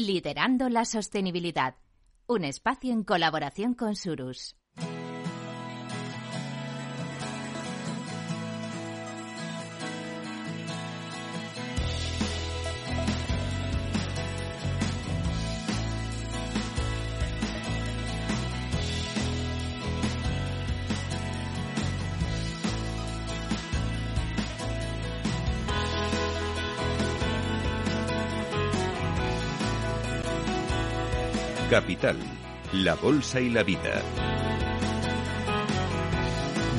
Liderando la sostenibilidad. Un espacio en colaboración con Surus. Capital, la Bolsa y la Vida.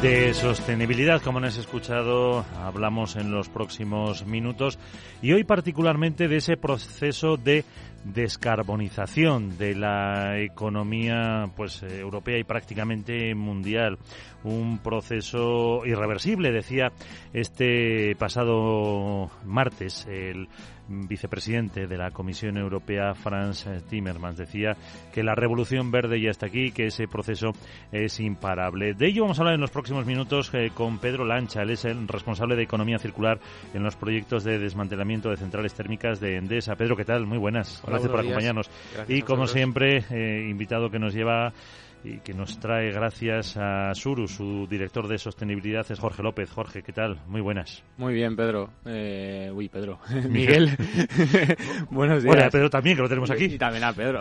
De sostenibilidad, como nos has escuchado, hablamos en los próximos minutos y hoy particularmente de ese proceso de descarbonización de la economía pues europea y prácticamente mundial un proceso irreversible decía este pasado martes el vicepresidente de la Comisión Europea, Franz Timmermans, decía que la revolución verde ya está aquí, que ese proceso es imparable. De ello vamos a hablar en los próximos minutos eh, con Pedro Lancha. Él es el responsable de economía circular en los proyectos de desmantelamiento de centrales térmicas de Endesa. Pedro, ¿qué tal? Muy buenas. Gracias por acompañarnos. y como siempre, eh, invitado que nos lleva y que nos trae gracias a Suru, su director de sostenibilidad es Jorge López. Jorge, ¿qué tal? Muy buenas. Muy bien, Pedro. Eh, uy, Pedro. Miguel. Buenos días. Bueno, a Pedro también, que lo tenemos aquí. Y también a Pedro.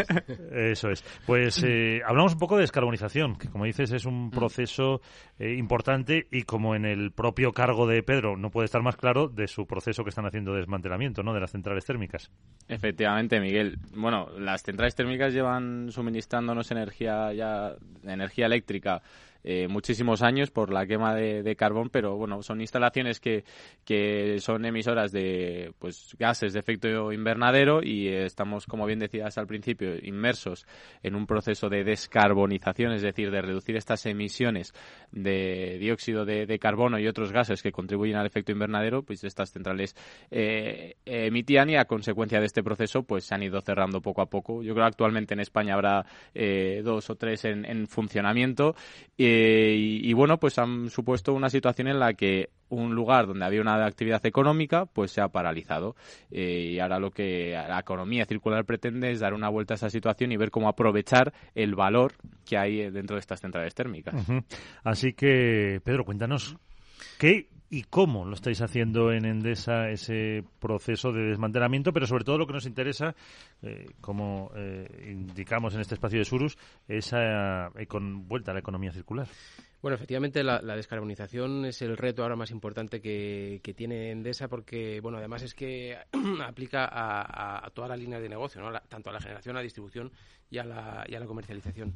Eso es. Pues eh, hablamos un poco de descarbonización, que como dices es un mm. proceso eh, importante y como en el propio cargo de Pedro no puede estar más claro de su proceso que están haciendo de desmantelamiento, ¿no? De las centrales térmicas. Efectivamente, Miguel. Bueno, las centrales térmicas llevan suministrándonos energía ya energía eléctrica eh, muchísimos años por la quema de, carbón, pero bueno, son instalaciones que, que son emisoras de pues gases de efecto invernadero y estamos, como bien decías al principio, inmersos en un proceso de descarbonización, es decir, de reducir estas emisiones de dióxido de, carbono y otros gases que contribuyen al efecto invernadero, pues estas centrales eh, emitían y a consecuencia de este proceso pues se han ido cerrando poco a poco. Yo creo que actualmente en España habrá eh, dos o tres en, en funcionamiento. Eh, y, bueno, pues han supuesto una situación en la que un lugar donde había una actividad económica, pues se ha paralizado. Eh, y ahora lo que la economía circular pretende es dar una vuelta a esa situación y ver cómo aprovechar el valor que hay dentro de estas centrales térmicas. Así que, Pedro, cuéntanos, ¿qué y cómo lo estáis haciendo en Endesa ese proceso de desmantelamiento, pero sobre todo lo que nos interesa, eh, como eh, indicamos en este espacio de Surus, esa eh, con vuelta a la economía circular. Bueno, efectivamente la, descarbonización es el reto ahora más importante que, tiene Endesa porque, bueno, además es que aplica a, toda la línea de negocio, ¿no? tanto a la generación, a la distribución y a la, y a la comercialización.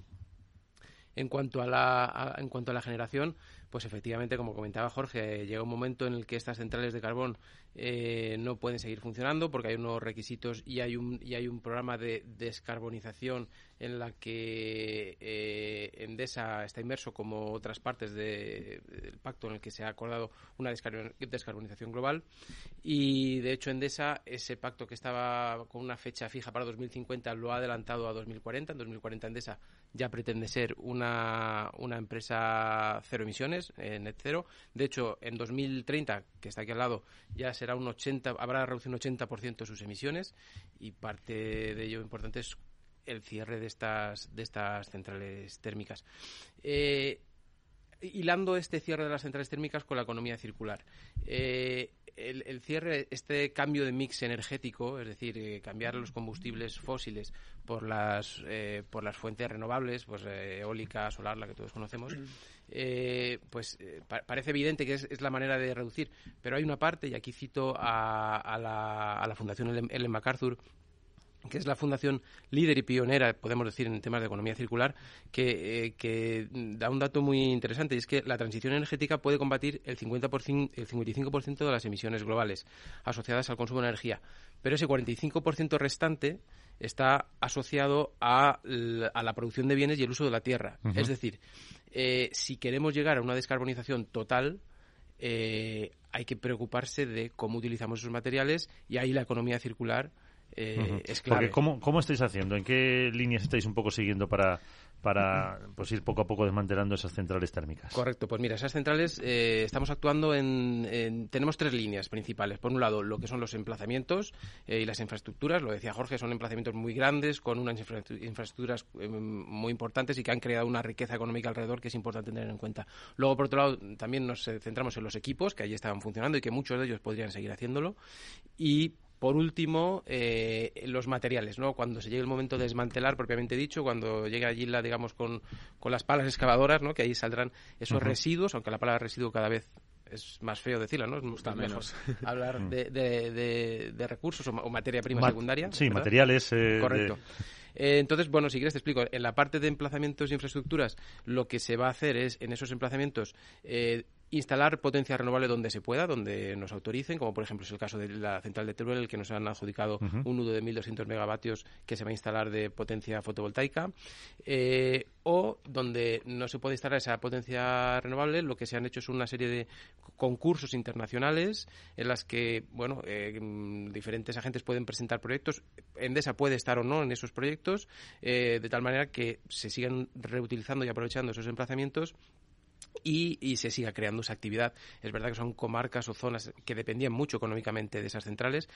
En cuanto a la, en cuanto a la generación, pues efectivamente, como comentaba Jorge, llega un momento en el que estas centrales de carbón eh, no pueden seguir funcionando porque hay unos requisitos y hay un, y hay un programa de descarbonización en la que eh, Endesa está inmerso como otras partes del pacto en el que se ha acordado una descarbonización global. Y de hecho Endesa ese pacto que estaba con una fecha fija para 2050 lo ha adelantado a 2040 en 2040 Endesa ya pretende ser una, una empresa cero emisiones en net cero. De hecho, en 2030, que está aquí al lado, ya será un 80, habrá reducido un 80% de sus emisiones. Y parte de ello importante es el cierre de estas, de estas centrales térmicas. Eh, hilando este cierre de las centrales térmicas con la economía circular. Eh, el, cierre, este cambio de mix energético, es decir, eh, cambiar los combustibles fósiles por las, eh, por las fuentes renovables, pues eólica, solar, la que todos conocemos, pues parece evidente que es, la manera de reducir. Pero hay una parte, y aquí cito a, la, a la Fundación Ellen MacArthur, que es la fundación líder y pionera, podemos decir, en temas de economía circular, que, eh, da un dato muy interesante, y es que la transición energética puede combatir el, 50%, el 55% de las emisiones globales asociadas al consumo de energía, pero ese 45% restante está asociado a, la producción de bienes y el uso de la tierra. Es decir, eh, si queremos llegar a una descarbonización total, eh, hay que preocuparse de cómo utilizamos esos materiales y ahí la economía circular eh, es clave. ¿cómo, ¿cómo, estáis haciendo? ¿En qué líneas estáis un poco siguiendo para, para pues ir poco a poco desmantelando esas centrales térmicas. Correcto, pues mira, esas centrales eh, estamos actuando en, tenemos tres líneas principales. Por un lado, lo que son los emplazamientos eh, y las infraestructuras, lo decía Jorge, son emplazamientos muy grandes con unas infraestructuras eh, muy importantes y que han creado una riqueza económica alrededor que es importante tener en cuenta. Luego, por otro lado, también nos centramos en los equipos que allí estaban funcionando y que muchos de ellos podrían seguir haciéndolo y por último, eh, los materiales, ¿no? Cuando se llegue el momento de desmantelar, propiamente dicho, cuando llegue allí, la, digamos, con, con las palas excavadoras, ¿no? Que ahí saldrán esos residuos, aunque la palabra residuo cada vez es más feo decirla, ¿no? Es menos hablar de, de, de, recursos o, materia prima secundaria. Sí, materiales. Eh, Correcto. Eh, entonces, bueno, si quieres te explico. En la parte de emplazamientos y infraestructuras, lo que se va a hacer es, en esos emplazamientos, eh, instalar potencia renovable donde se pueda, donde nos autoricen, como por ejemplo es el caso de la central de Teruel, el que nos han adjudicado un nudo de 1.200 megavatios que se va a instalar de potencia fotovoltaica, eh, o donde no se puede instalar esa potencia renovable, lo que se han hecho es una serie de concursos internacionales en las que, bueno, eh, diferentes agentes pueden presentar proyectos, Endesa puede estar o no en esos proyectos, eh, de tal manera que se sigan reutilizando y aprovechando esos emplazamientos y, se siga creando esa actividad. Es verdad que son comarcas o zonas que dependían mucho económicamente de esas centrales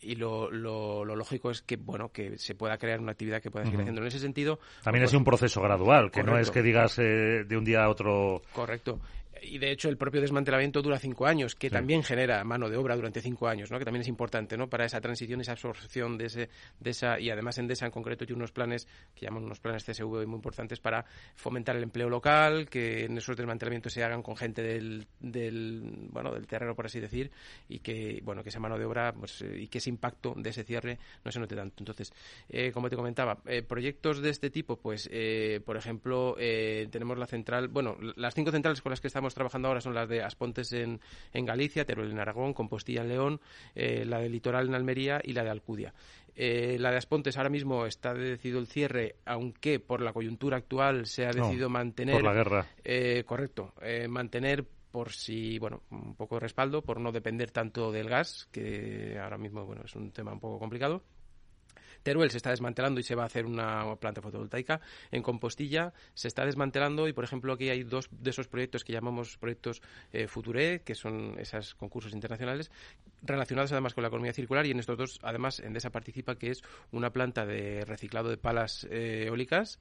y lo, lo, lógico es que bueno que se pueda crear una actividad que pueda seguir haciendo. En ese sentido... También es un proceso gradual, que no es que digas eh, de un día a otro... Correcto y de hecho el propio desmantelamiento dura cinco años, que también genera mano de obra durante cinco años, ¿no? que también es importante ¿no? para esa transición, esa absorción de, ese, de esa, y además en DESA en concreto tiene unos planes que llaman unos planes CSV muy importantes para fomentar el empleo local, que en esos desmantelamientos se hagan con gente del, del, bueno, del terreno, por así decir, y que, bueno, que esa mano de obra pues, eh, y que ese impacto de ese cierre no se note tanto. Entonces, eh, como te comentaba, eh, proyectos de este tipo, pues, por ejemplo, tenemos la central, bueno, las cinco centrales con las que estamos trabajando ahora son las de Aspontes en, en Galicia, Teruel en Aragón, Compostilla en León, eh, la de Litoral en Almería y la de Alcudia. Eh, la de Aspontes ahora mismo está decidido el cierre, aunque por la coyuntura actual se ha decidido mantener. Por la guerra. Eh, correcto. mantener por si, bueno, un poco de respaldo, por no depender tanto del gas, que ahora mismo, bueno, es un tema un poco complicado. Teruel se está desmantelando y se va a hacer una planta fotovoltaica. En Compostilla se está desmantelando y, por ejemplo, aquí hay dos de esos proyectos que llamamos proyectos eh, Future, que son esos concursos internacionales, relacionados además con la economía circular y en estos dos, además, Endesa participa, que es una planta de reciclado de palas eh, eólicas,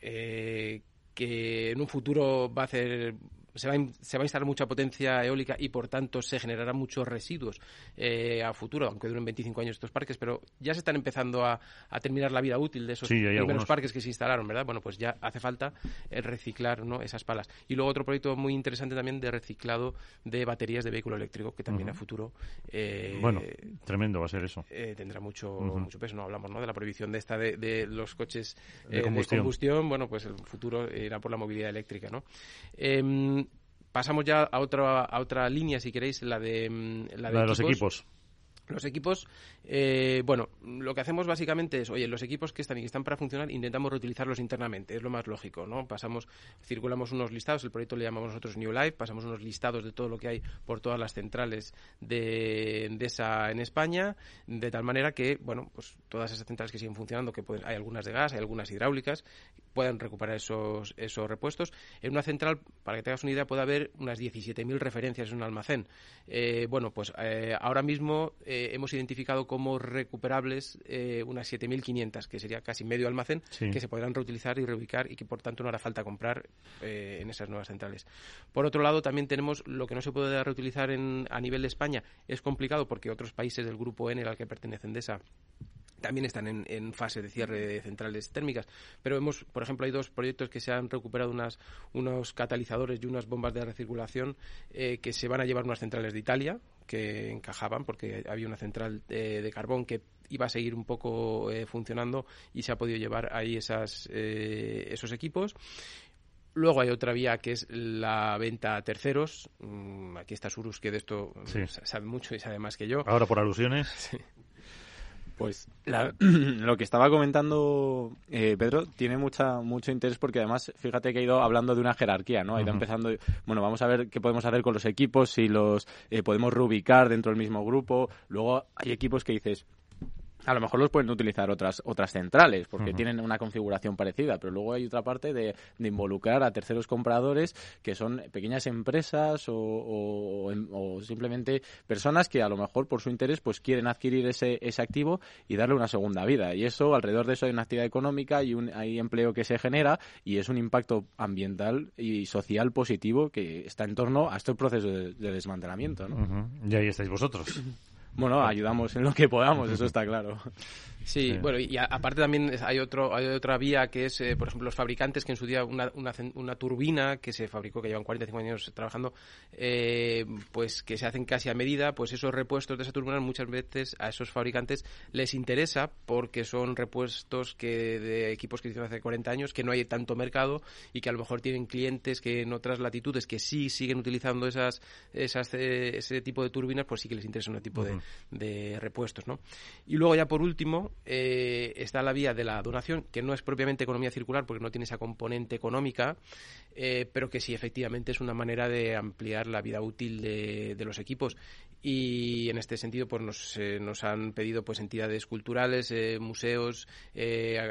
eh, que en un futuro va a hacer se va, a, se va a instalar mucha potencia eólica y por tanto se generarán muchos residuos eh, a futuro, aunque duren 25 años estos parques, pero ya se están empezando a, a terminar la vida útil de esos primeros parques que se instalaron, ¿verdad? Bueno, pues ya hace falta eh, reciclar ¿no? esas palas. Y luego otro proyecto muy interesante también de reciclado de baterías de vehículo eléctrico, que también a futuro... Eh, bueno, tremendo va a ser eso. tendrá mucho, mucho peso, no hablamos ¿no? de la prohibición de esta de, de los coches de combustión. de, combustión. bueno, pues el futuro irá por la movilidad eléctrica, ¿no? Pasamos ya a otra, a otra línea, si queréis, la de, mm, la de, los equipos. Los equipos, eh, bueno, lo que hacemos básicamente es, oye, los equipos que están y que están para funcionar, intentamos reutilizarlos internamente, es lo más lógico, ¿no? Pasamos, circulamos unos listados, el proyecto le llamamos nosotros New Life, pasamos unos listados de todo lo que hay por todas las centrales de esa en España, de tal manera que, bueno, pues todas esas centrales que siguen funcionando, que pueden, hay algunas de gas, hay algunas hidráulicas, puedan recuperar esos, esos repuestos. En una central, para que tengas una idea, puede haber unas 17.000 referencias en un almacén. Eh, bueno, pues eh, ahora mismo eh, hemos identificado como recuperables unas 7.500, que sería casi medio almacén, que se podrán reutilizar y reubicar y que por tanto no hará falta comprar en esas nuevas centrales. Por otro lado, también tenemos lo que no se puede reutilizar en, a nivel de España. Es complicado porque otros países del grupo N al que pertenecen de esa también están en, fase de cierre de centrales térmicas. Pero vemos, por ejemplo, hay dos proyectos que se han recuperado unas, unos catalizadores y unas bombas de recirculación eh, que se van a llevar unas centrales de Italia que encajaban porque había una central de, carbón que iba a seguir un poco eh, funcionando y se ha podido llevar ahí esas, eh, esos equipos. Luego hay otra vía que es la venta a terceros. Mm, aquí está Surus, que de esto sabe mucho y sabe más que yo. Ahora por alusiones. Sí. Pues lo que estaba comentando eh, Pedro tiene mucha mucho interés porque además fíjate que ha ido hablando de una jerarquía, ¿no? Ha ido empezando, bueno, vamos a ver qué podemos hacer con los equipos, si los eh, podemos reubicar dentro del mismo grupo. Luego hay equipos que dices, a lo mejor los pueden utilizar otras otras centrales porque tienen una configuración parecida, pero luego hay otra parte de, involucrar a terceros compradores que son pequeñas empresas o, simplemente personas que a lo mejor por su interés pues quieren adquirir ese, ese activo y darle una segunda vida. Y eso, alrededor de eso hay una actividad económica y un, hay empleo que se genera y es un impacto ambiental y social positivo que está en torno a este proceso de, desmantelamiento. ¿no? Y ahí estáis vosotros. Bueno, ayudamos en lo que podamos, eso está claro. Sí, bueno, y aparte también hay otro hay otra vía que es, eh, por ejemplo, los fabricantes que en su día una, una, una, turbina que se fabricó, que llevan 45 años trabajando, eh, pues que se hacen casi a medida, pues esos repuestos de esa turbina muchas veces a esos fabricantes les interesa porque son repuestos que de equipos que hicieron hace 40 años, que no hay tanto mercado y que a lo mejor tienen clientes que en otras latitudes que sí siguen utilizando esas, esas eh, ese tipo de turbinas, pues sí que les interesa un tipo de, de repuestos, ¿no? Y luego ya por último, eh, está la vía de la donación, que no es propiamente economía circular porque no tiene esa componente económica, eh, pero que sí efectivamente es una manera de ampliar la vida útil de, los equipos y en este sentido pues nos, eh, nos han pedido pues entidades culturales museos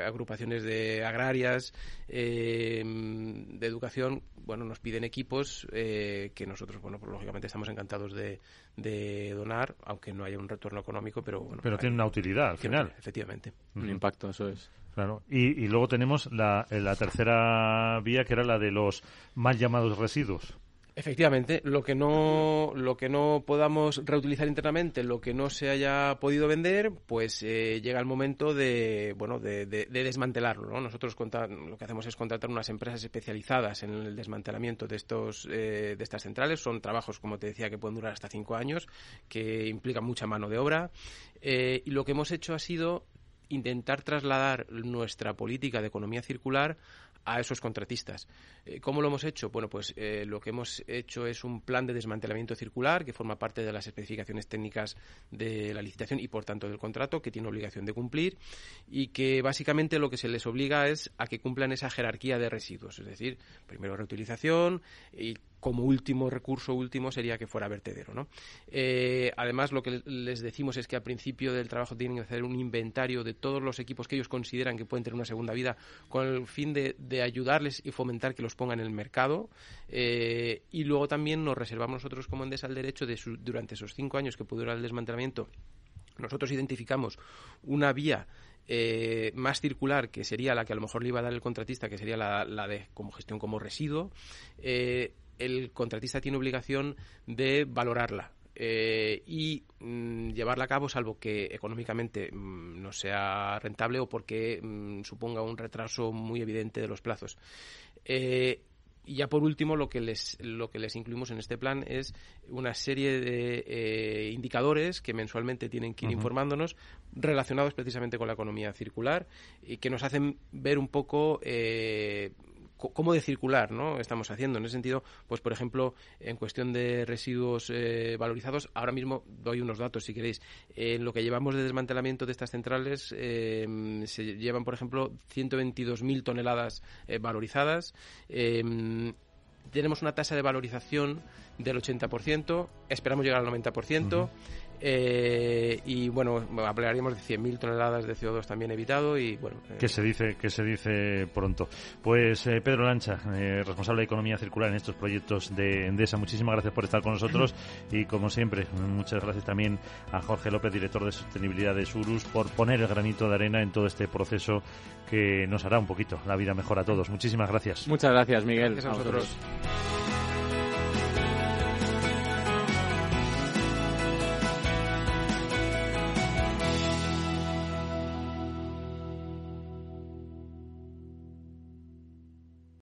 agrupaciones de agrarias de educación bueno nos piden equipos que nosotros bueno pues, lógicamente estamos encantados de, de donar, aunque no haya un retorno económico, pero bueno. Pero tiene una utilidad al final. Efectivamente. Un impacto, eso es. Claro. Y, y luego tenemos la, la tercera vía, que era la de los mal llamados residuos. Efectivamente, lo que no lo que no podamos reutilizar internamente, lo que no se haya podido vender, pues eh, llega el momento de bueno de, desmantelarlo. ¿no? Nosotros lo que hacemos es contratar unas empresas especializadas en el desmantelamiento de estos eh, de estas centrales. Son trabajos, como te decía, que pueden durar hasta cinco años, que implican mucha mano de obra. Eh, y lo que hemos hecho ha sido intentar trasladar nuestra política de economía circular a esos contratistas. Eh, ¿Cómo lo hemos hecho? Bueno, pues eh, lo que hemos hecho es un plan de desmantelamiento circular que forma parte de las especificaciones técnicas de la licitación y, por tanto, del contrato que tiene obligación de cumplir y que básicamente lo que se les obliga es a que cumplan esa jerarquía de residuos, es decir, primero reutilización y como último recurso último sería que fuera vertedero. ¿no? Eh, además, lo que les decimos es que al principio del trabajo tienen que hacer un inventario de todos los equipos que ellos consideran que pueden tener una segunda vida con el fin de, ayudarles y fomentar que los pongan en el mercado. Eh, y luego también nos reservamos nosotros como Endesa el derecho de durante esos cinco años que pudo durar el desmantelamiento nosotros identificamos una vía eh, más circular, que sería la que a lo mejor le iba a dar el contratista, que sería la, de como gestión como residuo, el contratista tiene obligación de valorarla. Eh, y mm, llevarla a cabo salvo que económicamente mm, no sea rentable o porque mm, suponga un retraso muy evidente de los plazos. Eh, y ya por último, lo que les, lo que les incluimos en este plan es una serie de eh, indicadores que mensualmente tienen que ir informándonos relacionados precisamente con la economía circular y que nos hacen ver un poco cómo de circular ¿no? estamos haciendo. En ese sentido, pues por ejemplo, en cuestión de residuos eh, valorizados, ahora mismo doy unos datos si queréis. En lo que llevamos de desmantelamiento de estas centrales, em, se llevan, por ejemplo, 122.000 toneladas eh, valorizadas. Em, tenemos una tasa de valorización del 80%, esperamos llegar al 90%. Eh, y bueno, hablaríamos de 100.000 toneladas de CO2 también evitado y bueno. Eh, que se dice que se dice pronto. Pues eh, Pedro Lancha, responsable de economía circular en estos proyectos de Endesa, muchísimas gracias por estar con nosotros y como siempre, muchas gracias también a Jorge López, director de sostenibilidad de Surus, por poner el granito de arena en todo este proceso que nos hará un poquito la vida mejor a todos. Muchísimas gracias. Muchas gracias, Miguel. Gracias a vosotros.